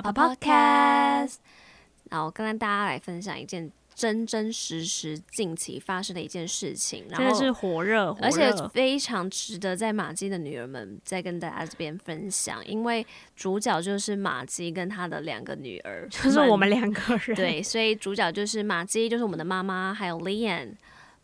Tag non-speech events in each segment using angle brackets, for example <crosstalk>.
啪啪 Podcast。然后，跟大家来分享一件真真实实近期发生的一件事情，然后真的是火热，火热，而且非常值得在马姬的女儿们再跟大家这边分享，因为主角就是马姬跟她的两个女儿，就是我们两个人。对，所以主角就是马姬，就是我们的妈妈，还有 Lian。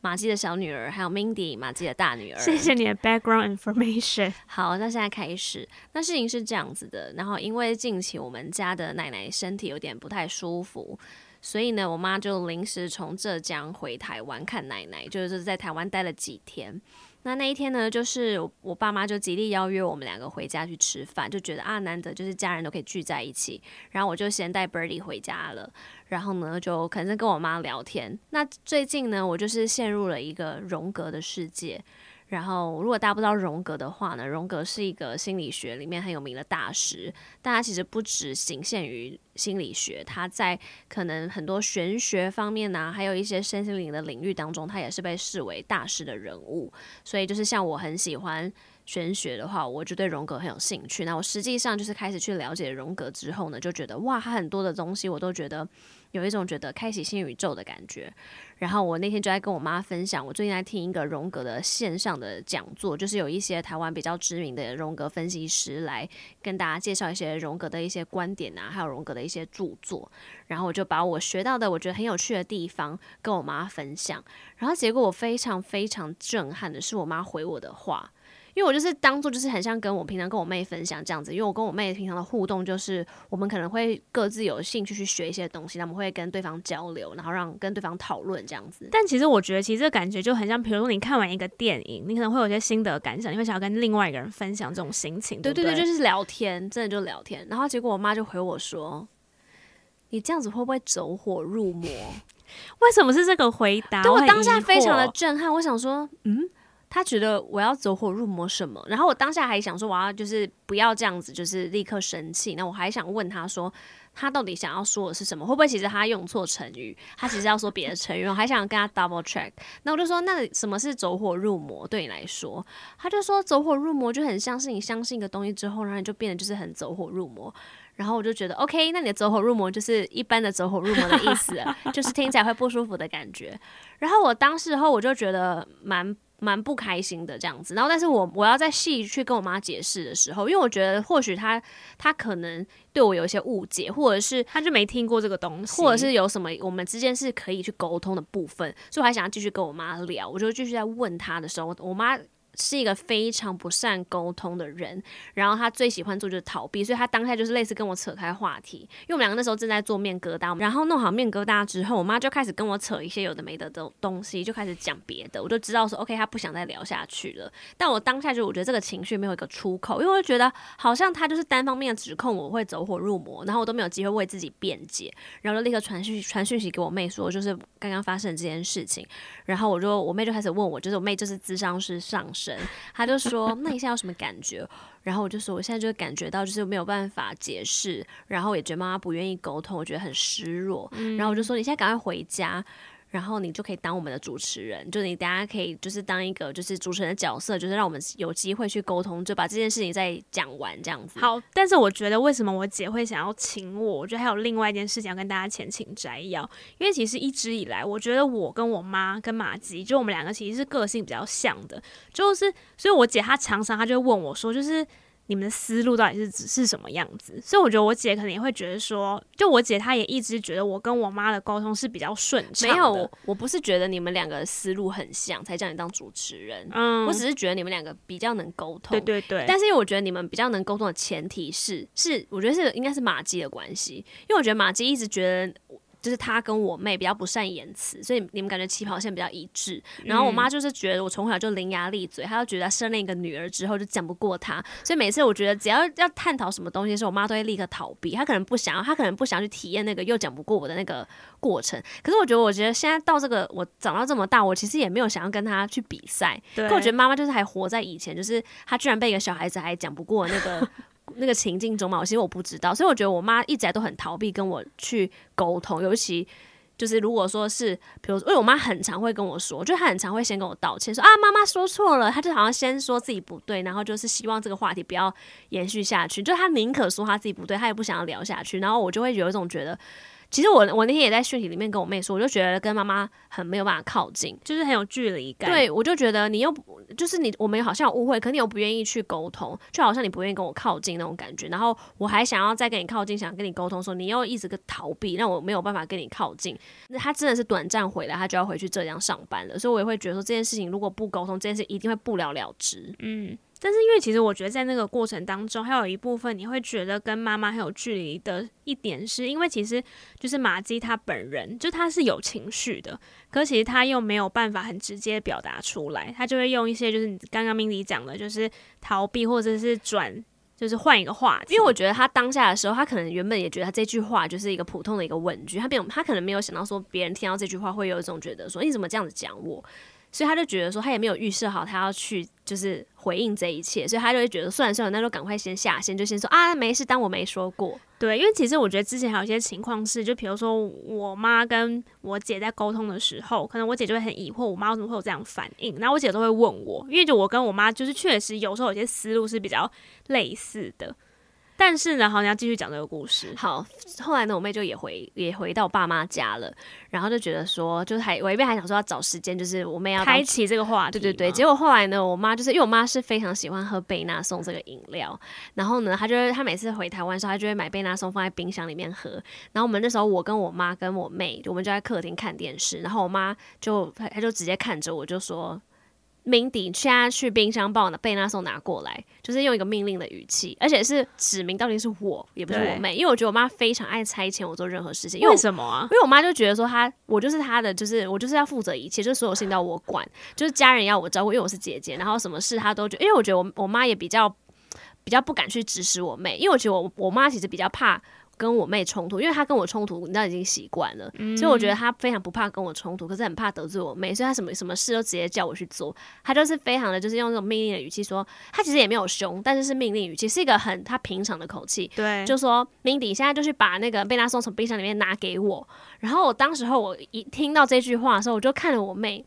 玛姬的小女儿，还有 Mindy，马姬的大女儿。谢谢你的 background information。好，那现在开始。那事情是这样子的，然后因为近期我们家的奶奶身体有点不太舒服，所以呢，我妈就临时从浙江回台湾看奶奶，就是在台湾待了几天。那那一天呢，就是我爸妈就极力邀约我们两个回家去吃饭，就觉得啊，难得就是家人都可以聚在一起。然后我就先带 Birdie 回家了，然后呢，就可能在跟我妈聊天。那最近呢，我就是陷入了一个荣格的世界。然后，如果大家不知道荣格的话呢，荣格是一个心理学里面很有名的大师。但他其实不只仅限于心理学，他在可能很多玄学方面呢、啊，还有一些身心灵的领域当中，他也是被视为大师的人物。所以，就是像我很喜欢玄学的话，我就对荣格很有兴趣。那我实际上就是开始去了解荣格之后呢，就觉得哇，他很多的东西我都觉得。有一种觉得开启新宇宙的感觉，然后我那天就在跟我妈分享，我最近在听一个荣格的线上的讲座，就是有一些台湾比较知名的荣格分析师来跟大家介绍一些荣格的一些观点啊，还有荣格的一些著作，然后我就把我学到的我觉得很有趣的地方跟我妈分享，然后结果我非常非常震撼的是我妈回我的话。因为我就是当做就是很像跟我平常跟我妹分享这样子，因为我跟我妹平常的互动就是我们可能会各自有兴趣去学一些东西，他们会跟对方交流，然后让跟对方讨论这样子。但其实我觉得，其实这个感觉就很像，比如说你看完一个电影，你可能会有些心得感想，你会想要跟另外一个人分享这种心情。对对对，就是聊天，真的就聊天。然后结果我妈就回我说：“你这样子会不会走火入魔？” <laughs> 为什么是这个回答？对我当下非常的震撼，我想说，嗯。他觉得我要走火入魔什么？然后我当下还想说，我要就是不要这样子，就是立刻生气。那我还想问他说，他到底想要说的是什么？会不会其实他用错成语？他其实要说别的成语？我还想跟他 double check。那我就说，那什么是走火入魔？对你来说，他就说走火入魔就很像是你相信一个东西之后，然后你就变得就是很走火入魔。然后我就觉得 OK，那你的走火入魔就是一般的走火入魔的意思，<laughs> 就是听起来会不舒服的感觉。然后我当时候我就觉得蛮。蛮不开心的这样子，然后但是我我要再细去跟我妈解释的时候，因为我觉得或许她她可能对我有一些误解，或者是她就没听过这个东西，或者是有什么我们之间是可以去沟通的部分，所以我还想要继续跟我妈聊，我就继续在问她的时候，我妈。是一个非常不善沟通的人，然后他最喜欢做就是逃避，所以他当下就是类似跟我扯开话题，因为我们两个那时候正在做面疙瘩，然后弄好面疙瘩之后，我妈就开始跟我扯一些有的没的的东西，就开始讲别的，我就知道说 OK，他不想再聊下去了。但我当下就我觉得这个情绪没有一个出口，因为我就觉得好像他就是单方面的指控我会走火入魔，然后我都没有机会为自己辩解，然后就立刻传讯传讯息给我妹说，就是刚刚发生这件事情，然后我就我妹就开始问我，就是我妹就是智商是上身。他就说：“那你现在有什么感觉？”然后我就说：“我现在就感觉到就是没有办法解释，然后也觉得妈妈不愿意沟通，我觉得很失落。嗯”然后我就说：“你现在赶快回家。”然后你就可以当我们的主持人，就你大家可以就是当一个就是主持人的角色，就是让我们有机会去沟通，就把这件事情再讲完这样子。好，但是我觉得为什么我姐会想要请我？我觉得还有另外一件事情要跟大家前情摘要，因为其实一直以来，我觉得我跟我妈跟马吉，就我们两个其实是个性比较像的，就是所以我姐她常常她就会问我说，就是。你们的思路到底是指是什么样子？所以我觉得我姐可能也会觉得说，就我姐她也一直觉得我跟我妈的沟通是比较顺畅。没有，我不是觉得你们两个的思路很像才叫你当主持人。嗯，我只是觉得你们两个比较能沟通。对对对。但是因为我觉得你们比较能沟通的前提是，是我觉得是应该是马姬的关系，因为我觉得马姬一直觉得。就是他跟我妹比较不善言辞，所以你们感觉起跑线比较一致。然后我妈就是觉得我从小就伶牙俐嘴，她就觉得生了一个女儿之后就讲不过她，所以每次我觉得只要要探讨什么东西的时候，我妈都会立刻逃避。她可能不想要，她可能不想去体验那个又讲不过我的那个过程。可是我觉得，我觉得现在到这个我长到这么大，我其实也没有想要跟她去比赛。对。可我觉得妈妈就是还活在以前，就是她居然被一个小孩子还讲不过那个。那个情境中嘛，我其实我不知道，所以我觉得我妈一直都很逃避跟我去沟通，尤其就是如果说是，比如说，因为我妈很常会跟我说，就她很常会先跟我道歉，说啊妈妈说错了，她就好像先说自己不对，然后就是希望这个话题不要延续下去，就她宁可说她自己不对，她也不想要聊下去，然后我就会有一种觉得。其实我我那天也在讯息里面跟我妹说，我就觉得跟妈妈很没有办法靠近，就是很有距离感。对，我就觉得你又就是你，我们好像有误会，可你又不愿意去沟通，就好像你不愿意跟我靠近那种感觉。然后我还想要再跟你靠近，想跟你沟通的时候，你又一直个逃避，让我没有办法跟你靠近。那他真的是短暂回来，他就要回去浙江上班了，所以我也会觉得说这件事情如果不沟通，这件事一定会不了了之。嗯。但是因为其实我觉得在那个过程当中，还有一部分你会觉得跟妈妈很有距离的一点，是因为其实就是马姬她本人就她是有情绪的，可其实她又没有办法很直接表达出来，她就会用一些就是刚刚 Mindy 讲的，就是逃避或者是转，就是换一个话题。因为我觉得他当下的时候，他可能原本也觉得他这句话就是一个普通的一个问句，他没有，他可能没有想到说别人听到这句话会有一种觉得说你怎么这样子讲我。所以他就觉得说，他也没有预设好他要去就是回应这一切，所以他就会觉得算了算了，那就赶快先下线，就先说啊没事，当我没说过。对，因为其实我觉得之前还有一些情况是，就比如说我妈跟我姐在沟通的时候，可能我姐就会很疑惑，我妈为什么会有这样反应，然后我姐都会问我，因为就我跟我妈就是确实有时候有些思路是比较类似的。但是呢，好，你要继续讲这个故事。好，后来呢，我妹就也回也回到我爸妈家了，然后就觉得说，就是还我一边还想说要找时间，就是我妹要开启这个话题。对对对，结果后来呢，我妈就是因为我妈是非常喜欢喝贝纳颂这个饮料，然后呢，她就会她每次回台湾的时候，她就会买贝纳颂放在冰箱里面喝。然后我们那时候，我跟我妈跟我妹，我们就在客厅看电视，然后我妈就她她就直接看着我就说。Mindy，现在去冰箱帮我的贝纳颂拿过来，就是用一个命令的语气，而且是指明到底是我，也不是我妹，因为我觉得我妈非常爱差遣我做任何事情。因为，为什么啊？因为我妈就觉得说她，我就是她的，就是我就是要负责一切，就是所有事情都要我管，就是家人要我照顾，因为我是姐姐，然后什么事她都觉得，因为我觉得我我妈也比较比较不敢去指使我妹，因为我觉得我我妈其实比较怕。跟我妹冲突，因为她跟我冲突，你知道已经习惯了，嗯，所以我觉得她非常不怕跟我冲突，可是很怕得罪我妹，所以她什么什么事都直接叫我去做。她就是非常的，就是用那种命令的语气说，她其实也没有凶，但是是命令语气，是一个很她平常的口气。对，就说 Mindy 现在就去把那个贝拉松从冰箱里面拿给我。然后我当时候我一听到这句话的时候，我就看了我妹，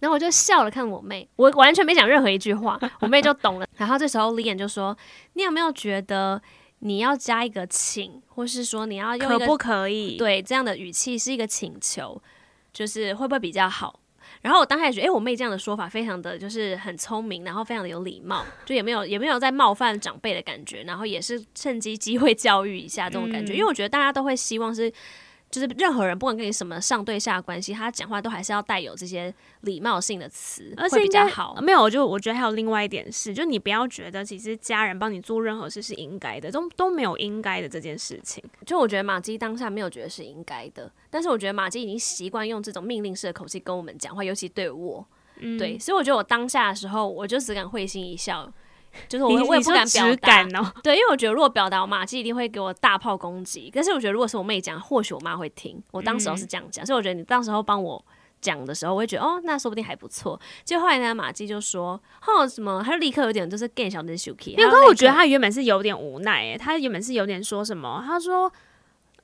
然后我就笑了看我妹，我完全没讲任何一句话，我妹就懂了。<laughs> 然后这时候 Lian 就说：“你有没有觉得？”你要加一个请，或是说你要用可不可以？对，这样的语气是一个请求，就是会不会比较好？然后我当时也觉得，诶、欸，我妹这样的说法非常的就是很聪明，然后非常的有礼貌，就也没有也没有在冒犯长辈的感觉，然后也是趁机机会教育一下这种感觉，嗯、因为我觉得大家都会希望是。就是任何人不管跟你什么上对下关系，他讲话都还是要带有这些礼貌性的词，而且会比较好。没有，我就我觉得还有另外一点是，就你不要觉得其实家人帮你做任何事是应该的，都都没有应该的这件事情。就我觉得马姬当下没有觉得是应该的，但是我觉得马姬已经习惯用这种命令式的口气跟我们讲话，尤其对我，嗯、对，所以我觉得我当下的时候，我就只敢会心一笑。就是我，我也不敢表达哦。对，因为我觉得如果表达，我玛姬一定会给我大炮攻击。但是我觉得如果是我妹讲，或许我妈会听。我当时候是这样讲，嗯，所以我觉得你当时候帮我讲的时候，我会觉得哦，那说不定还不错。就后来呢，马季就说：“哦，什么？”他就立刻有点就是更小的生气。因为我觉得他原本是有点无奈，诶，他原本是有点说什么？他说。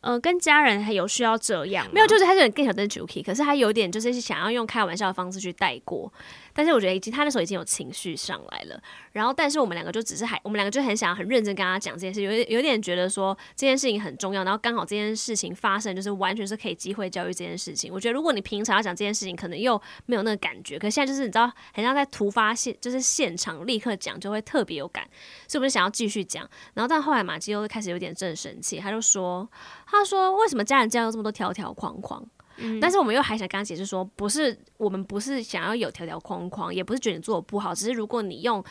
呃，跟家人还有需要这样？没有，就是他有点更小的 Juky，可是他有点就是想要用开玩笑的方式去带过。但是我觉得已经他那时候已经有情绪上来了。然后，但是我们两个就只是还，我们两个就很想很认真跟他讲这件事，有有点觉得说这件事情很重要。然后刚好这件事情发生，就是完全是可以机会教育这件事情。我觉得如果你平常要讲这件事情，可能又没有那个感觉。可现在就是你知道，很像在突发现，就是现场立刻讲就会特别有感。所以我就想要继续讲。然后但后来玛姬又开始有点正生气，他就说。他说：“为什么家人这样有这么多条条框框？嗯，但是我们又还想跟他解释说，不是我们不是想要有条条框框，也不是觉得你做的不好，只是如果你用，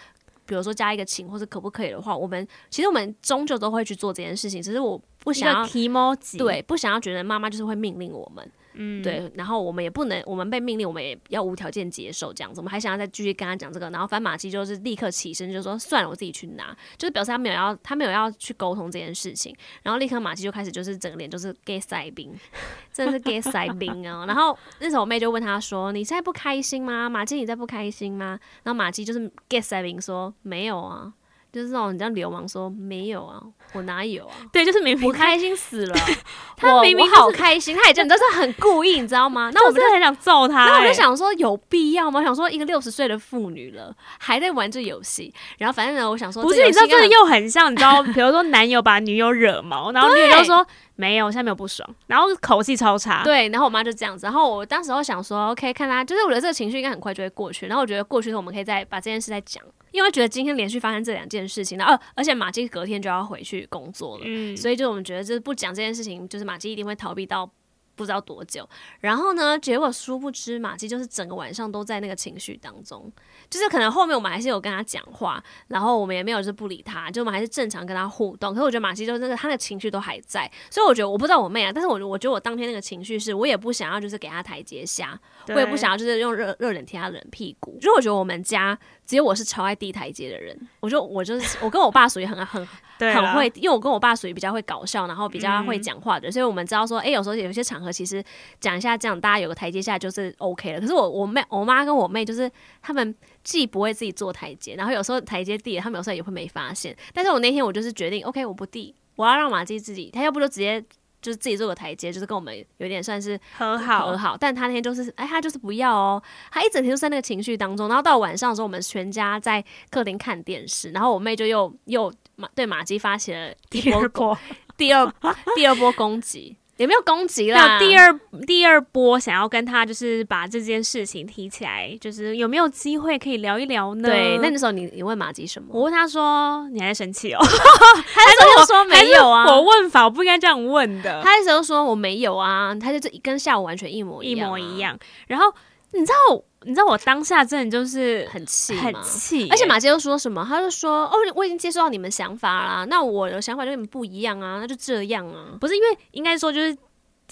比如说加一个请或者可不可以的话，我们其实我们终究都会去做这件事情，只是我不想要提莫吉，对，不想要觉得妈妈就是会命令我们。”嗯，对，然后我们也不能，我们被命令，我们也要无条件接受这样子。我们还想要再继续跟他讲这个，然后反正玛姬就是立刻起身，就说算了，我自己去拿，就是表示他没有要，他没有要去沟通这件事情。然后立刻马姬就开始就是整个脸就是 get 塞冰，<laughs> 真的是 get 塞冰啊。然后那时候我妹就问他说：“你现在不开心吗？马姬你在不开心吗？”然后马姬就是 get 塞冰说：“没有啊。”就是那种你知道流氓说没有啊，我哪有啊？对，就是明明我开心死了，<laughs> 他明明、就是、好开心，他也真的是很故意，你知道吗？那我们就很想揍他、欸，那我就想说有必要吗？我想说一个六十岁的妇女了，还在玩这游戏，然后反正呢，我想说，不是，你知道这个又很像，你知道，比如说男友把女友惹毛，然后 <laughs> 女友就说。没有，现在没有不爽，然后口气超差。对，然后我妈就这样子，然后我当时候想说，OK，看她，就是我觉得这个情绪应该很快就会过去，然后我觉得过去的时候我们可以再把这件事再讲，因为觉得今天连续发生这两件事情，然后而且马基隔天就要回去工作了，嗯，所以就我们觉得就是不讲这件事情，就是马基一定会逃避到。不知道多久，然后呢？结果殊不知，马季就是整个晚上都在那个情绪当中，就是可能后面我们还是有跟他讲话，然后我们也没有就是不理他，就我们还是正常跟他互动。可是我觉得马季就是那个他的情绪都还在，所以我觉得我不知道我妹啊，但是我我觉得我当天那个情绪是我也不想要就是给他台阶下，我也不想要就是用热热脸贴他冷屁股。就我觉得我们家只有我是超爱递台阶的人，我就我就是我跟我爸属于很很 <laughs> 很会，因为我跟我爸属于比较会搞笑，然后比较会讲话的，嗯、所以我们知道说，哎、欸，有时候有些场合其实讲一下这样，大家有个台阶下就是 OK 了。可是我我妹我妈跟我妹就是他们既不会自己做台阶，然后有时候台阶递了，他们有时候也会没发现。但是我那天我就是决定 OK，我不递，我要让马基自己，他要不就直接就是自己做个台阶，就是跟我们有点算是和好和好。但他那天就是哎，他就是不要哦，他一整天都在那个情绪当中。然后到晚上的时候，我们全家在客厅看电视，然后我妹就又又马对马姬发起了第二波第二第二波攻击。有没有攻击啦？第二第二波想要跟他就是把这件事情提起来，就是有没有机会可以聊一聊呢？对，那那时候你你问马吉什么？我问他说：“你还在生气哦？” <laughs> 他那时候说没有啊。我问法我不应该这样问的。他那时候说我没有啊，他就这跟下午完全一模一样、啊、一模一样。然后你知道？你知道我当下真的就是很气，很气，而且马杰又说什么？他就说：“哦，我已经接受到你们想法啦，那我的想法就跟你们不一样啊，那就这样啊。”不是因为应该说就是。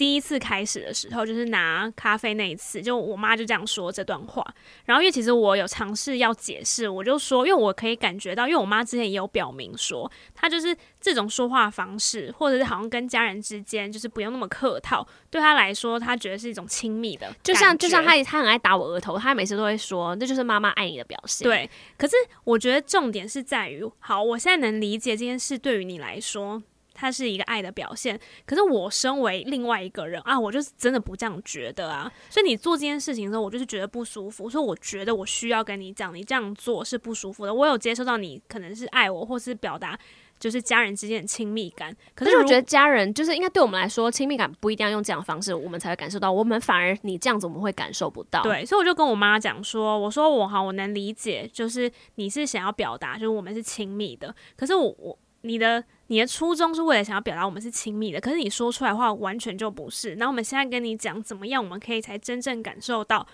第一次开始的时候，就是拿咖啡那一次，就我妈就这样说这段话。然后因为其实我有尝试要解释，我就说，因为我可以感觉到，因为我妈之前也有表明说，她就是这种说话方式，或者是好像跟家人之间就是不用那么客套，对她来说，她觉得是一种亲密的。就像就像她她很爱打我额头，她每次都会说，那就是妈妈爱你的表现。对，可是我觉得重点是在于，好，我现在能理解这件事对于你来说。它是一个爱的表现，可是我身为另外一个人啊，我就是真的不这样觉得啊。所以你做这件事情的时候，我就是觉得不舒服。所以我觉得我需要跟你讲，你这样做是不舒服的。我有接受到你可能是爱我，或是表达就是家人之间的亲密感。可是我觉得家人就是应该对我们来说，亲密感不一定要用这样的方式，我们才会感受到。我们反而你这样子，我们会感受不到。对，所以我就跟我妈讲说，我说我好，我能理解，就是你是想要表达，就是我们是亲密的。可是我我你的。你的初衷是为了想要表达我们是亲密的，可是你说出来的话完全就不是。那我们现在跟你讲怎么样，我们可以才真正感受到，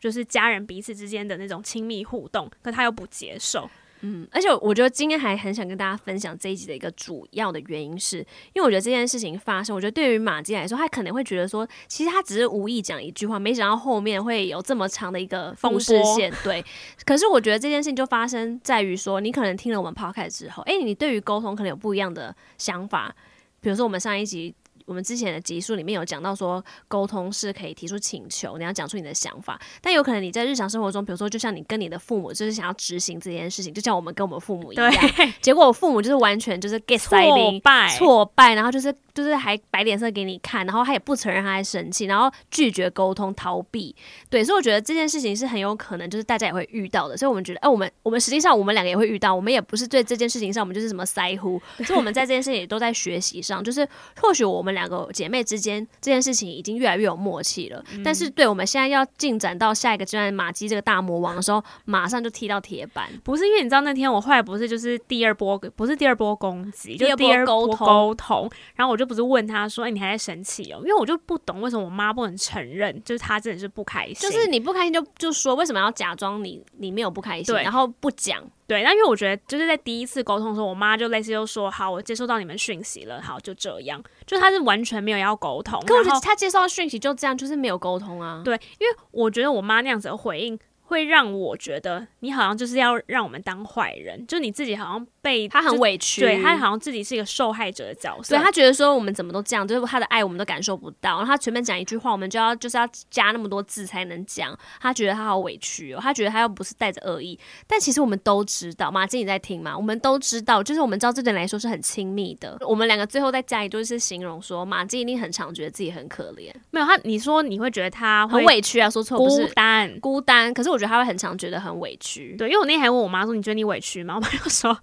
就是家人彼此之间的那种亲密互动，可他又不接受。嗯，而且我觉得今天还很想跟大家分享这一集的一个主要的原因是，是因为我觉得这件事情发生，我觉得对于马基来说，他可能会觉得说，其实他只是无意讲一句话，没想到后面会有这么长的一个风事线。对，可是我觉得这件事情就发生在于说，你可能听了我们 podcast 之后，诶、欸，你对于沟通可能有不一样的想法，比如说我们上一集。我们之前的集数里面有讲到说，沟通是可以提出请求，你要讲出你的想法，但有可能你在日常生活中，比如说就像你跟你的父母，就是想要执行这件事情，就像我们跟我们父母一样，<laughs> 结果我父母就是完全就是 get 挫败，挫败，然后就是就是还摆脸色给你看，然后他也不承认他在生气，然后拒绝沟通，逃避，对，所以我觉得这件事情是很有可能就是大家也会遇到的，所以我们觉得，哎、呃，我们我们实际上我们两个也会遇到，我们也不是对这件事情上我们就是什么腮乎，所以我们在这件事情也都在学习上，就是或许我们两个姐妹之。间这件事情已经越来越有默契了，嗯、但是对我们现在要进展到下一个阶段，马基这个大魔王的时候，马上就踢到铁板。不是因为你知道那天我后来不是就是第二波，不是第二波攻击，就第二波沟通。然后我就不是问他说：“哎、欸，你还在生气哦？”因为我就不懂为什么我妈不能承认，就是她真的是不开心。就是你不开心就就说为什么要假装你你没有不开心，然后不讲。对，那因为我觉得就是在第一次沟通的时候，我妈就类似就说：“好，我接收到你们讯息了，好，就这样。”就她是完全没有要沟通。可我觉得她接收到讯息就这样，就是没有沟通啊。对，因为我觉得我妈那样子的回应会让我觉得你好像就是要让我们当坏人，就你自己好像被他很委屈，对，他好像自己是一个受害者的角色，对，他觉得说我们怎么都这样，就是他的爱我们都感受不到，然后他随便讲一句话，我们就要就是要加那么多字才能讲，他觉得他好委屈哦，他觉得他又不是带着恶意，但其实我们都知道，马吉你在听吗？我们都知道，就是我们知道这点来说是很亲密的，我们两个最后在家里就是形容说，马吉一定很常觉得自己很可怜，没有他，你说你会觉得他很委屈啊，说错不是孤单。孤单，可是我觉得他会很常觉得很委屈，对，因为我那天还问我妈说，你觉得你委屈吗？<laughs> 我妈就说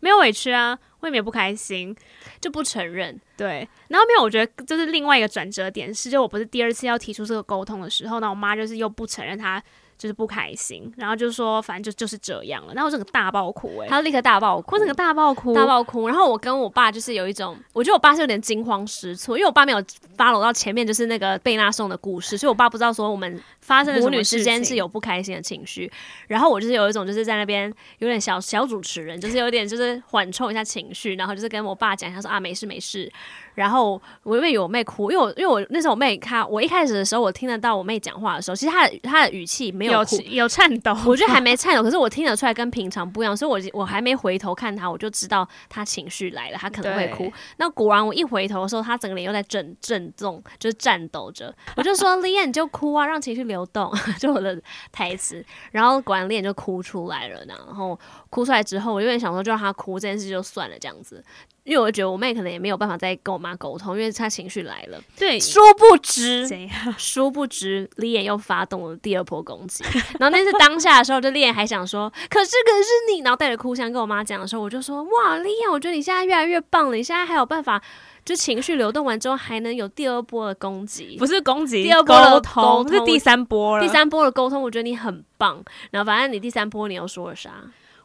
没有委屈啊，我也没有不开心，就不承认。对，然后没有，我觉得就是另外一个转折点是，就我不是第二次要提出这个沟通的时候，那我妈就是又不承认她。就是不开心，然后就说反正就就是这样了，然后我整个大爆哭诶、欸，他立刻大爆哭，我整个大爆哭，大爆哭。然后我跟我爸就是有一种，我觉得我爸是有点惊慌失措，因为我爸没有 follow 到前面就是那个贝纳颂的故事，所以我爸不知道说我们发生母女之间是有不开心的情绪。然后我就是有一种就是在那边有点小小主持人，就是有点就是缓冲一下情绪，然后就是跟我爸讲一下说啊没事没事。然后我因为有我妹哭，因为我因为我那时候我妹她我一开始的时候我听得到我妹讲话的时候，其实她的她的语气没有。有有颤抖，我觉得还没颤抖，可是我听得出来跟平常不一样，所以我我还没回头看她，我就知道她情绪来了，她可能会哭。那果然我一回头的时候，她整个脸又在震震动，就是颤抖着。我就说：“Lian，你就哭啊，让情绪流动。<laughs> ”就我的台词。然后果然 Lian 就哭出来了呢。然后哭出来之后，我有点想说，就让他哭这件事就算了，这样子。因为我觉得我妹可能也没有办法再跟我妈沟通，因为她情绪来了。对，<laughs> 殊不知，殊不知，Lian 又发动了第二波攻击。然后那次当下的时候，就 Lian 还想说：“可是，可是你。”然后带着哭腔跟我妈讲的时候，我就说：“哇，Lian，我觉得你现在越来越棒了，你现在还有办法，就情绪流动完之后还能有第二波的攻击，不是攻击，第二波的沟通，不是第三波了。第三波的沟通，我觉得你很棒。然后反正你第三波你又说了啥？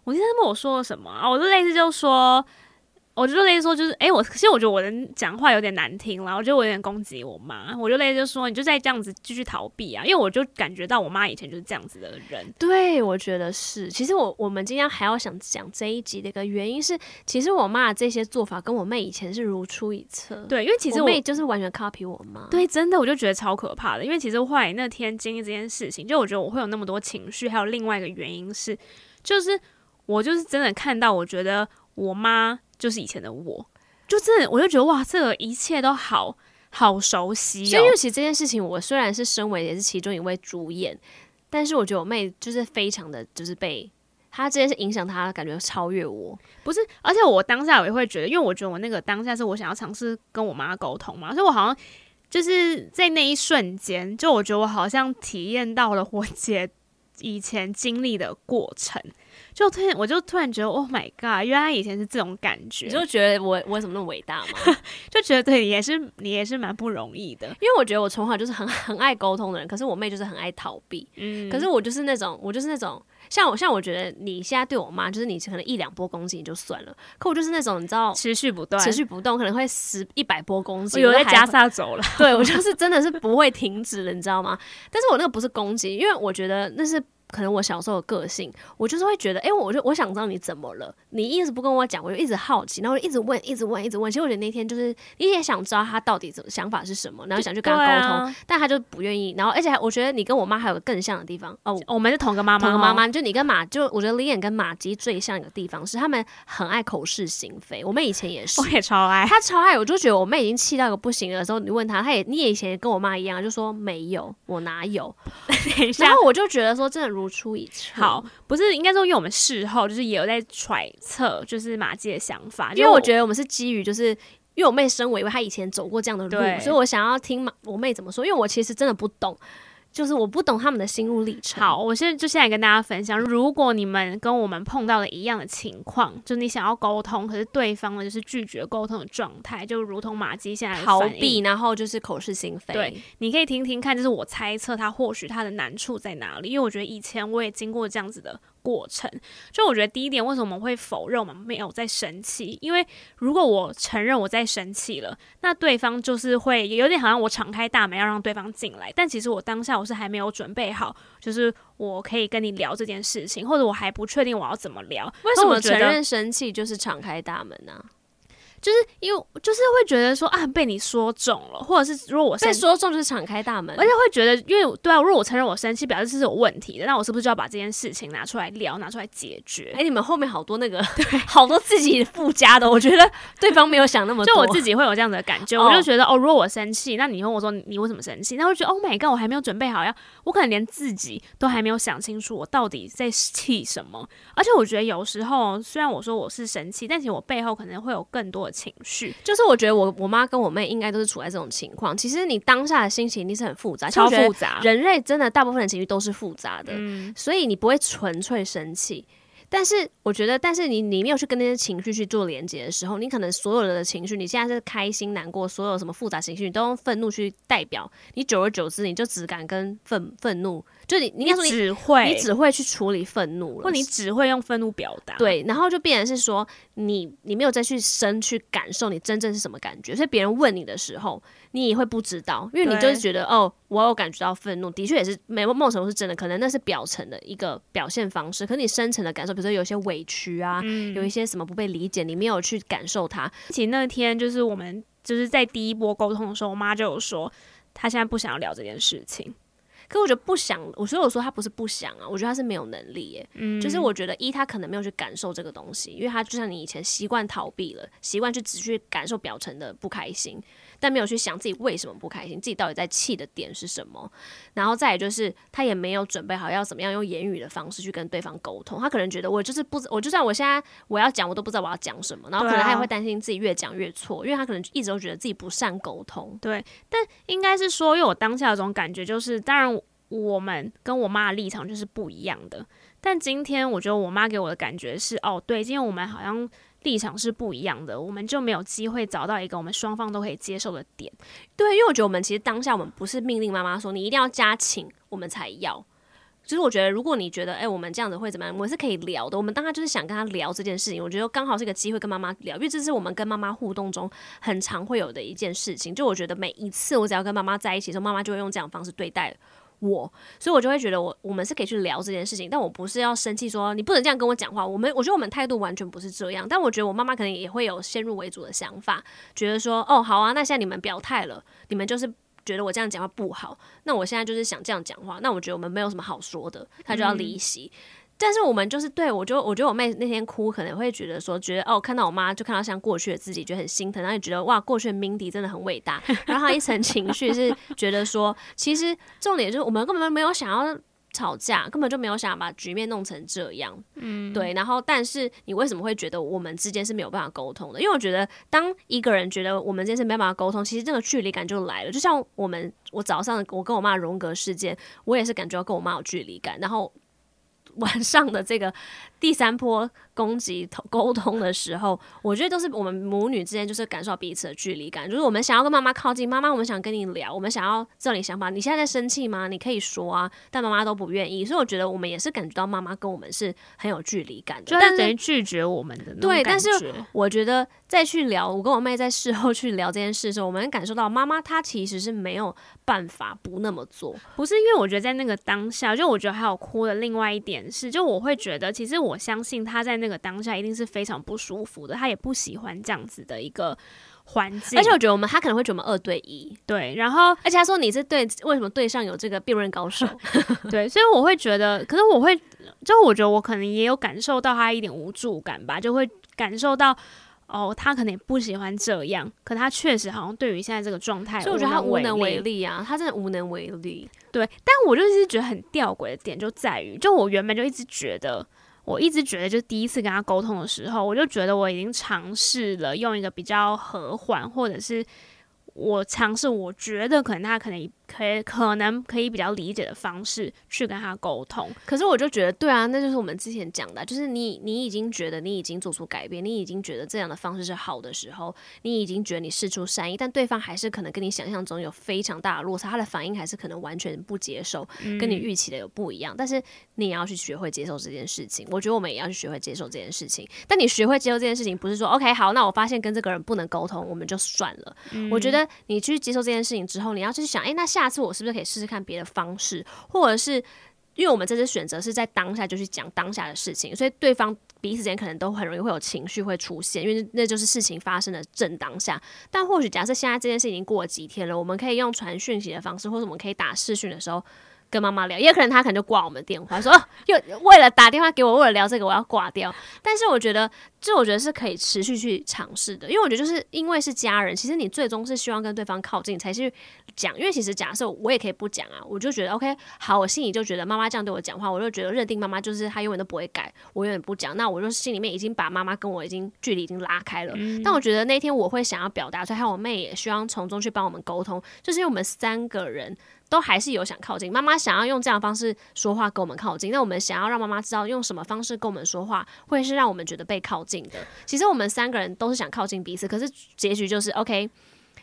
我第三波我说了什么啊？我就类似就说。”我就类似说，就是哎、欸，我其实我觉得我的讲话有点难听了，我觉得我有点攻击我妈。我就类似就说，你就再这样子继续逃避啊，因为我就感觉到我妈以前就是这样子的人。对，我觉得是。其实我我们今天还要想讲这一集的一个原因是，其实我妈的这些做法跟我妹以前是如出一辙。对，因为其实我，我妹就是完全 copy 我妈。对，真的，我就觉得超可怕的。因为其实后来那天经历这件事情，就我觉得我会有那么多情绪，还有另外一个原因是，就是我就是真的看到，我觉得我妈就是以前的我。就真的，我就觉得哇，这个一切都好好熟悉哦。所以，因为其实这件事情，我虽然是身为也是其中一位主演，但是我觉得我妹就是非常的就是被她这件事影响，她感觉超越我。不是，而且我当下我也会觉得，因为我觉得我那个当下是我想要尝试跟我妈沟通嘛，所以我好像就是在那一瞬间，就我觉得我好像体验到了我姐以前经历的过程。就突然，我就突然觉得，Oh my god！原来以前是这种感觉，你就觉得我我怎么那么伟大吗？<laughs> 就觉得对你也是，你也是蛮不容易的。因为我觉得我从小就是很很爱沟通的人，可是我妹就是很爱逃避。嗯，可是我就是那种，我就是那种，像我像我觉得你现在对我妈，就是你可能一两波攻击你就算了，可我就是那种你知道，持续不断，持续不动，可能会十一百波攻击，我有在加萨走了。对我就是真的是不会停止了，你知道吗？但是我那个不是攻击，因为我觉得那是。可能我小时候的个性，我就是会觉得，哎、欸，我就我想知道你怎么了，你一直不跟我讲，我就一直好奇，然后一直问，一直问，一直问。其实我觉得那天就是你也想知道他到底怎么想法是什么，然后想去跟他沟通，啊、但他就不愿意。然后而且我觉得你跟我妈还有个更像的地方哦，我们是同个妈妈，同个妈妈。就你跟马，就我觉得 Lian 跟马吉最像一个地方是他们很爱口是心非。我妹以前也是，我也超爱，她超爱。我就觉得我妹已经气到一个不行的时候，你问她，她也你也以前也跟我妈一样，就说没有，我哪有？<laughs> 然后我就觉得说真的如出一辙。好，不是应该说，因为我们事后就是也有在揣测，就是马季的想法，因为我觉得我们是基于就是因为我妹身为，因为她以前走过这样的路，所以我想要听马我妹怎么说，因为我其实真的不懂。就是我不懂他们的心路历程。好，我现在就现在跟大家分享，如果你们跟我们碰到了一样的情况，就你想要沟通，可是对方呢就是拒绝沟通的状态，就如同马基现在逃避，然后就是口是心非。对，你可以听听看，就是我猜测他或许他的难处在哪里，因为我觉得以前我也经过这样子的。过程，就我觉得第一点，为什么我们会否认我们没有在生气？因为如果我承认我在生气了，那对方就是会有点好像我敞开大门要让对方进来，但其实我当下我是还没有准备好，就是我可以跟你聊这件事情，或者我还不确定我要怎么聊。为什么承认生气就是敞开大门呢？就是因为就是会觉得说啊，被你说中了，或者是如果我被说中就是敞开大门，而且会觉得，因为对啊，如果我承认我生气，表示这是有问题的，那我是不是就要把这件事情拿出来聊，拿出来解决？哎、欸，你们后面好多那个，对，好多自己附加的，我觉得对方没有想那么多，<laughs> 就我自己会有这样的感觉，我就觉得哦，如果我生气，那你问我说你为什么生气？那我就觉得 Oh my God，我还没有准备好要，我可能连自己都还没有想清楚，我到底在气什么？而且我觉得有时候，虽然我说我是生气，但其实我背后可能会有更多的情绪，就。是我觉得我我妈跟我妹应该都是处在这种情况。其实你当下的心情一定是很复杂，超复杂。人类真的大部分的情绪都是复杂的，嗯，所以你不会纯粹生气。但是我觉得，但是你你没有去跟那些情绪去做连接的时候，你可能所有的情绪，你现在是开心、难过，所有什么复杂情绪，你都用愤怒去代表。你久而久之，你就只敢跟愤愤怒，就你你应该说你只会你只会去处理愤怒了，或你只会用愤怒表达。对，然后就变成是说，你你没有再去深去感受你真正是什么感觉，所以别人问你的时候，你也会不知道，因为你就是觉得哦。我有感觉到愤怒，的确也是没某种程度是真的，可能那是表层的一个表现方式。可是你深层的感受，比如说有一些委屈啊，嗯、有一些什么不被理解，你没有去感受它。其实那天就是我们就是在第一波沟通的时候，我妈就有说，她现在不想要聊这件事情。可我觉得不想，我所以我说他不是不想啊，我觉得他是没有能力耶。嗯，就是我觉得一他可能没有去感受这个东西，因为他就像你以前习惯逃避了，习惯去只去感受表层的不开心。但没有去想自己为什么不开心，自己到底在气的点是什么，然后再来就是他也没有准备好要怎么样用言语的方式去跟对方沟通，他可能觉得我就是不，我就算我现在我要讲，我都不知道我要讲什么，然后可能他也会担心自己越讲越错，因为他可能一直都觉得自己不善沟通。对，但应该是说，因为我当下的这种感觉就是，当然我们跟我妈的立场就是不一样的，但今天我觉得我妈给我的感觉是，哦，对，今天我们好像。立场是不一样的，我们就没有机会找到一个我们双方都可以接受的点。对，因为我觉得我们其实当下我们不是命令妈妈说你一定要加请，我们才要。就是我觉得，如果你觉得哎、我们这样子会怎么样，我们是可以聊的。我们当下就是想跟他聊这件事情，我觉得刚好是一个机会跟妈妈聊，因为这是我们跟妈妈互动中很常会有的一件事情。就我觉得每一次我只要跟妈妈在一起的时候，妈妈就会用这样方式对待。我，所以我就会觉得我我们是可以去聊这件事情，但我不是要生气说你不能这样跟我讲话。我们我觉得我们态度完全不是这样，但我觉得我妈妈可能也会有先入为主的想法，觉得说哦好啊，那现在你们表态了，你们就是觉得我这样讲话不好，那我现在就是想这样讲话，那我觉得我们没有什么好说的，他就要离席。嗯但是我们就是对我就我觉得我妹那天哭可能会觉得说觉得哦看到我妈就看到像过去的自己觉得很心疼，然后也觉得哇过去的 Mindy 真的很伟大，<laughs> 然后她一层情绪是觉得说其实重点就是我们根本没有想要吵架，根本就没有想把局面弄成这样，嗯对，然后但是你为什么会觉得我们之间是没有办法沟通的？因为我觉得当一个人觉得我们之间是没办法沟通，其实这个距离感就来了。就像我们我早上我跟我妈荣格事件，我也是感觉到跟我妈有距离感，然后。晚上的这个第三波攻击沟通的时候，<laughs> 我觉得都是我们母女之间就是感受到彼此的距离感，就是我们想要跟妈妈靠近，妈妈我们想跟你聊，我们想要知道你想法，你现在在生气吗？你可以说啊，但妈妈都不愿意，所以我觉得我们也是感觉到妈妈跟我们是很有距离感的，但等于拒绝我们的那。对，但是我觉得再去聊，我跟我妹在事后去聊这件事的时候，我们感受到妈妈她其实是没有办法不那么做，不是因为我觉得在那个当下，就我觉得还有哭的另外一点。是，就我会觉得，其实我相信他在那个当下一定是非常不舒服的，他也不喜欢这样子的一个环境。而且我觉得我们，他可能会觉得我们二对一，对。然后，而且他说你是对，为什么对上有这个辩论高手？<laughs> 对，所以我会觉得，可是我会，就我觉得我可能也有感受到他一点无助感吧，就会感受到。哦，他可能也不喜欢这样，可他确实好像对于现在这个状态，所以我觉得他无能为力啊，他真的无能为力。对，但我就是觉得很吊诡的点就在于，就我原本就一直觉得，我一直觉得，就第一次跟他沟通的时候，我就觉得我已经尝试了用一个比较和缓，或者是我尝试，我觉得可能他可能。可以可能可以比较理解的方式去跟他沟通，可是我就觉得，对啊，那就是我们之前讲的，就是你你已经觉得你已经做出改变，你已经觉得这样的方式是好的时候，你已经觉得你事出善意，但对方还是可能跟你想象中有非常大的落差，他的反应还是可能完全不接受，跟你预期的有不一样。嗯、但是你也要去学会接受这件事情，我觉得我们也要去学会接受这件事情。但你学会接受这件事情，不是说 OK 好，那我发现跟这个人不能沟通，我们就算了。嗯、我觉得你去接受这件事情之后，你要去想，哎、欸，那下次我是不是可以试试看别的方式，或者是因为我们这次选择是在当下就去讲当下的事情，所以对方彼此间可能都很容易会有情绪会出现，因为那就是事情发生的正当下。但或许假设现在这件事已经过了几天了，我们可以用传讯息的方式，或者我们可以打视讯的时候。跟妈妈聊，也可能他可能就挂我们电话，说，又为了打电话给我，为了聊这个，我要挂掉。但是我觉得，这我觉得是可以持续去尝试的，因为我觉得就是因为是家人，其实你最终是希望跟对方靠近才去讲。因为其实假设我也可以不讲啊，我就觉得 OK，好，我心里就觉得妈妈这样对我讲话，我就觉得认定妈妈就是她永远都不会改，我永远不讲。那我就心里面已经把妈妈跟我已经距离已经拉开了。嗯。但我觉得那天我会想要表达，出来还有我妹也希望从中去帮我们沟通，就是因为我们三个人。都还是有想靠近妈妈，想要用这样的方式说话跟我们靠近。那我们想要让妈妈知道用什么方式跟我们说话，会是让我们觉得被靠近的。其实我们三个人都是想靠近彼此，可是结局就是 OK。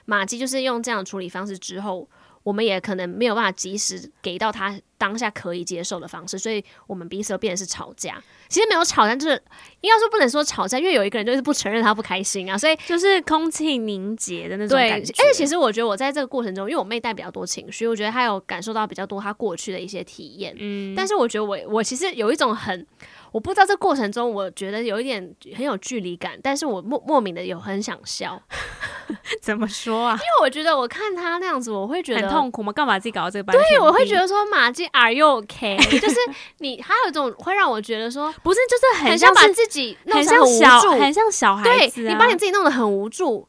马姬就是用这样的处理方式之后。我们也可能没有办法及时给到他当下可以接受的方式，所以我们彼此都变成是吵架。其实没有吵架，就是应该说不能说吵架，因为有一个人就是不承认他不开心啊，所以就是空气凝结的那种感觉。而且其实我觉得我在这个过程中，因为我妹带比较多情绪，我觉得她有感受到比较多她过去的一些体验。嗯，但是我觉得我我其实有一种很。我不知道这过程中，我觉得有一点很有距离感，但是我莫莫名的有很想笑。<laughs> 怎么说啊？因为我觉得我看他那样子，我会觉得很痛苦吗？干嘛自己搞到这个？对，我会觉得说马季，Are you OK？<laughs> 就是你，还有一种会让我觉得说，不是，就是很像把自己弄成很像小，很像小孩子啊。对，你把你自己弄得很无助。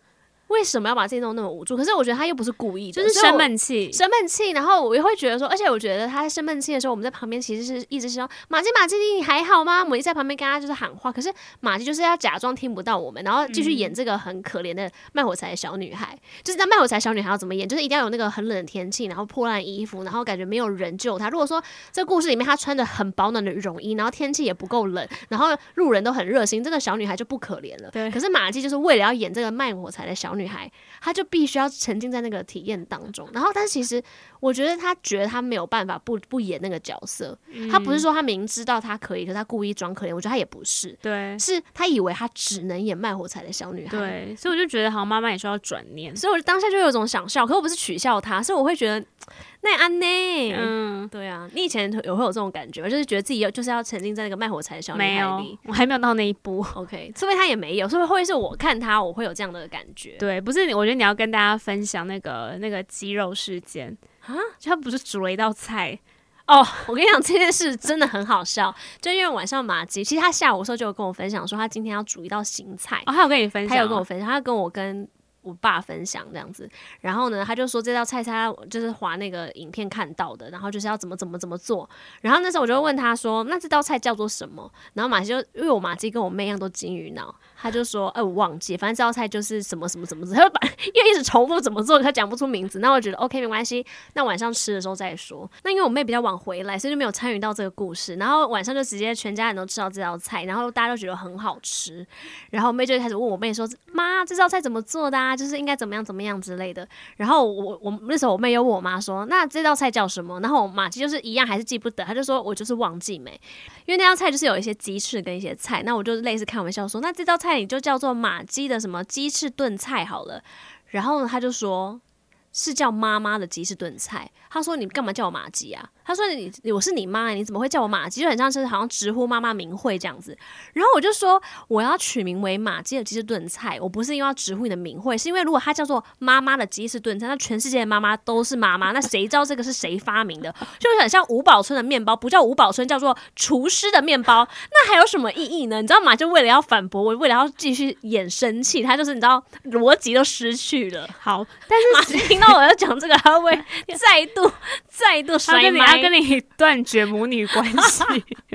为什么要把自己弄那么无助？可是我觉得他又不是故意的，就是生闷气，生闷气。然后我也会觉得说，而且我觉得他在生闷气的时候，我们在旁边其实是一直是说玛姬，玛姬，你还好吗？我们一直在旁边跟他就是喊话，可是玛姬就是要假装听不到我们，然后继续演这个很可怜的卖火柴的小女孩。嗯、就是那卖火柴小女孩要怎么演？就是一定要有那个很冷的天气，然后破烂衣服，然后感觉没有人救她。如果说这故事里面她穿着很保暖的羽绒衣，然后天气也不够冷，然后路人都很热心，这个小女孩就不可怜了。对。可是玛姬就是为了要演这个卖火柴的小女孩，她就。必须要沉浸在那个体验当中，然后，但是其实我觉得她觉得她没有办法不不演那个角色，她，不是说她明知道她可以，可是他故意装可怜。我觉得她也不是，对，是她以为她只能演卖火柴的小女孩，对，所以我就觉得好像妈妈也需要转念，所以我当下就有一种想笑，可我不是取笑她，所以我会觉得。那安呢？嗯，对啊，你以前有会有这种感觉吗？就是觉得自己要就是要沉浸在那个卖火柴的小女孩里。我还没有到那一步。OK，除非他也没有，所以会是我看他，我会有这样的感觉？对，不是，我觉得你要跟大家分享那个那个鸡肉事件啊，他不是煮了一道菜哦。我跟你讲，这件事真的很好笑，就因为晚上马吉，其实他下午的时候就有跟我分享说，他今天要煮一道新菜哦，他有跟你分享，他有跟我分享，他跟我跟。我爸分享这样子，然后呢，他就说这道菜他就是划那个影片看到的，然后就是要怎么怎么怎么做。然后那时候我就问他说：“那这道菜叫做什么？”然后马姬就因为我马姬跟我妹一样都金鱼脑，他就说：“哎、我忘记，反正这道菜就是什么什么怎么做。”他就把因为一直重复怎么做，他讲不出名字。那我觉得 OK 没关系，那晚上吃的时候再说。那因为我妹比较晚回来，所以就没有参与到这个故事。然后晚上就直接全家人都吃到这道菜，然后大家都觉得很好吃。然后我妹就开始问我妹说：“妈，这道菜怎么做的啊？就是应该怎么样怎么。”样之类的，然后我我那时候我妹又问我妈说：“那这道菜叫什么？”然后我玛姬就是一样还是记不得，她就说：“我就是忘记没，因为那道菜就是有一些鸡翅跟一些菜。”那我就类似开玩笑说：“那这道菜那你就叫做马鸡的什么鸡翅炖菜好了。”然后呢，他就说：“是叫妈妈的鸡是炖菜。”他说：“你干嘛叫我马吉啊？”他说你：“你我是你妈，你怎么会叫我马吉？就很像是好像直呼妈妈名讳这样子。”然后我就说：“我要取名为马吉的鸡是炖菜，我不是因为要直呼你的名讳，是因为如果它叫做妈妈的鸡是炖菜，那全世界的妈妈都是妈妈，那谁知道这个是谁发明的？就很像五宝村的面包，不叫五宝村，叫做厨师的面包，那还有什么意义呢？你知道吗？就为了要反驳我，为了要继续演生气，他就是你知道逻辑都失去了。好，但是马吉听到我要讲这个，他会 <laughs> 再度再度摔麦。他跟你断绝母女关系，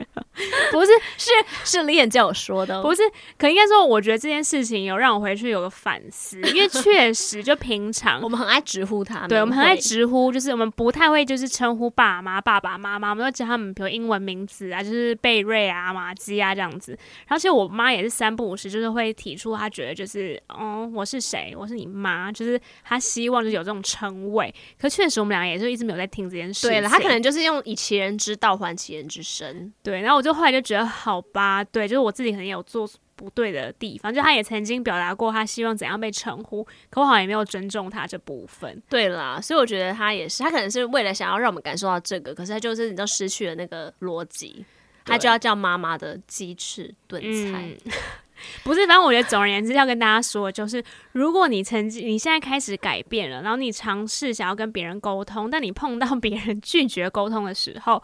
<laughs> 不是，是是李眼叫我说的，不是，可应该说，我觉得这件事情有让我回去有个反思，因为确实就平常 <laughs> 我们很爱直呼他，对，我们很爱直呼，就是我们不太会就是称呼爸妈、爸爸妈妈，我们都叫他们比如英文名字啊，就是贝瑞啊、马姬啊这样子。然后其实我妈也是三不五时，就是会提出她觉得就是，哦，我是谁？我是你妈，就是她希望就是有这种称谓。可确实我们俩也就一直没有在听这件事。对了，他可能就是用以其人之道还其人之身。对，然后我就后来就觉得，好吧，对，就是我自己可能也有做不对的地方。就他也曾经表达过他希望怎样被称呼，可我好像也没有尊重他这部分。对啦，所以我觉得他也是，他可能是为了想要让我们感受到这个，可是他就是你知道失去了那个逻辑，他就要叫妈妈的鸡翅炖菜。嗯 <laughs> 不是，反正我觉得总而言之要跟大家说，就是如果你曾经你现在开始改变了，然后你尝试想要跟别人沟通，但你碰到 <laughs> 别人拒绝沟通的时候，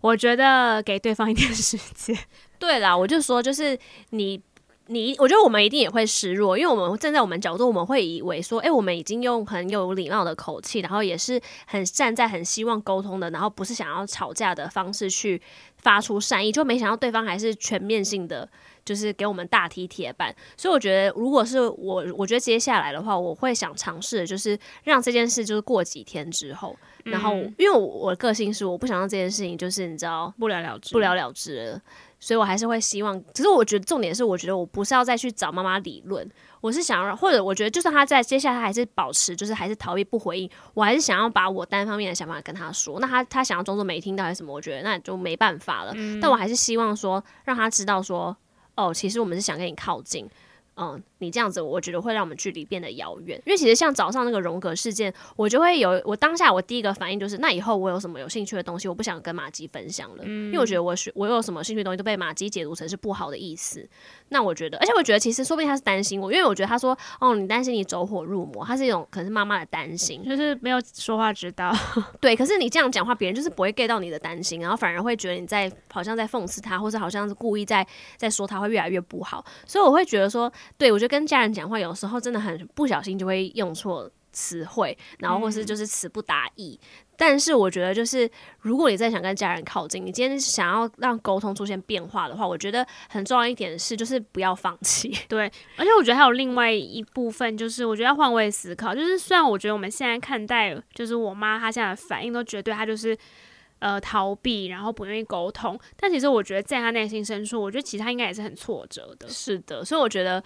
我觉得给对方一点时间。<laughs> 对啦，我就说，就是你你，我觉得我们一定也会示弱，因为我们站在我们角度，我们会以为说，哎，我们已经用很有礼貌的口气，然后也是很站在很希望沟通的，然后不是想要吵架的方式去发出善意，就没想到对方还是全面性的。就是给我们大踢铁板，所以我觉得，如果是我，我觉得接下来的话，我会想尝试的就是让这件事就是过几天之后，嗯、然后因为我的个性是我不想让这件事情就是你知道不了了之，不了了之了，所以我还是会希望。其实我觉得重点是，我觉得我不是要再去找妈妈理论，我是想让，或者我觉得就算他在接下来还是保持就是还是逃避不回应，我还是想要把我单方面的想法跟他说。那他他想要装作没听到还是什么，我觉得那就没办法了。嗯、但我还是希望说让他知道说。哦，其实我们是想跟你靠近，嗯，你这样子，我觉得会让我们距离变得遥远。因为其实像早上那个荣格事件，我就会有，我当下我第一个反应就是，那以后我有什么有兴趣的东西，我不想跟马基分享了，嗯、因为我觉得我学我有什么兴趣的东西都被马基解读成是不好的意思。那我觉得，而且我觉得其实说不定他是担心我，因为我觉得他说，哦，你担心你走火入魔，他是一种可能是妈妈的担心，就是没有说话之道。<laughs> 对，可是你这样讲话，别人就是不会 get 到你的担心，然后反而会觉得你在好像在讽刺他，或是好像是故意在在说他会越来越不好。所以我会觉得说，对，我觉得跟家人讲话有时候真的很不小心就会用错词汇，然后或是就是词不达意。嗯但是我觉得，就是如果你再想跟家人靠近，你今天想要让沟通出现变化的话，我觉得很重要一点是，就是不要放弃。<laughs> 对，而且我觉得还有另外一部分，就是我觉得要换位思考。就是虽然我觉得我们现在看待，就是我妈她现在的反应都绝对她就是呃逃避，然后不愿意沟通，但其实我觉得在她内心深处，我觉得其实她应该也是很挫折的。是的，所以我觉得。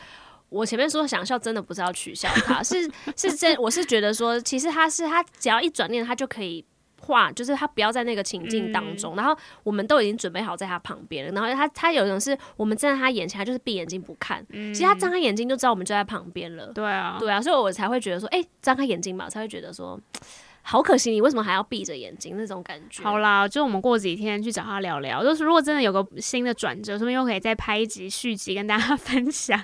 我前面说想笑，真的不是要取笑他，是是真，我是觉得说，其实他是他只要一转念，他就可以画，就是他不要在那个情境当中，嗯、然后我们都已经准备好在他旁边了，然后他他有一种是我们站在他眼前，他就是闭眼睛不看，嗯、其实他张开眼睛就知道我们就在旁边了，对啊，对啊，所以我才会觉得说，哎、欸，张开眼睛吧，才会觉得说，好可惜，你为什么还要闭着眼睛那种感觉？好啦，就我们过几天去找他聊聊，就是如果真的有个新的转折，说不定又可以再拍一集续集跟大家 <laughs> 分享。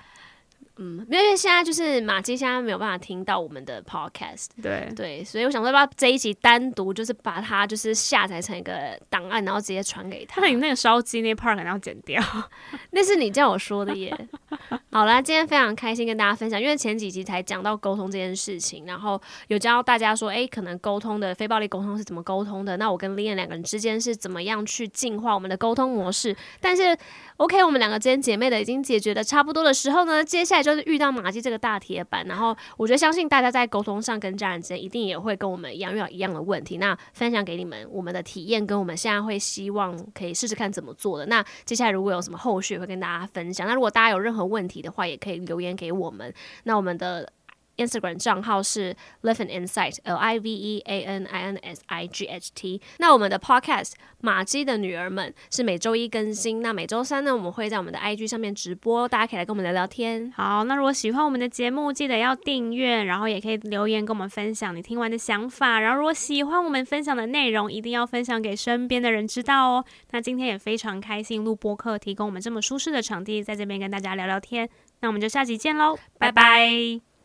嗯，因为现在就是马基现在没有办法听到我们的 podcast，对对，所以我想说，把这一集单独就是把它就是下载成一个档案，然后直接传给他。那你那个烧鸡那 part 要剪掉，<laughs> 那是你叫我说的耶。<laughs> 好啦，今天非常开心跟大家分享，因为前几集才讲到沟通这件事情，然后有教大家说，哎，可能沟通的非暴力沟通是怎么沟通的？那我跟 Lianne 两个人之间是怎么样去进化我们的沟通模式？但是 OK，我们两个之间姐妹的已经解决的差不多的时候呢，接下来。就是遇到马季这个大铁板，然后我觉得相信大家在沟通上跟家人之间一定也会跟我们一样遇到一样的问题。那分享给你们我们的体验，跟我们现在会希望可以试试看怎么做的。那接下来如果有什么后续，会跟大家分享。那如果大家有任何问题的话，也可以留言给我们。那我们的。Instagram 账号是 Live an Insight，L I V E A N I N S I G H T。那我们的 Podcast 马基的女儿们是每周一更新，那每周三呢，我们会在我们的 IG 上面直播，大家可以来跟我们聊聊天。好，那如果喜欢我们的节目，记得要订阅，然后也可以留言跟我们分享你听完的想法。然后如果喜欢我们分享的内容，一定要分享给身边的人知道哦。那今天也非常开心录播客，提供我们这么舒适的场地，在这边跟大家聊聊天。那我们就下集见喽，拜拜。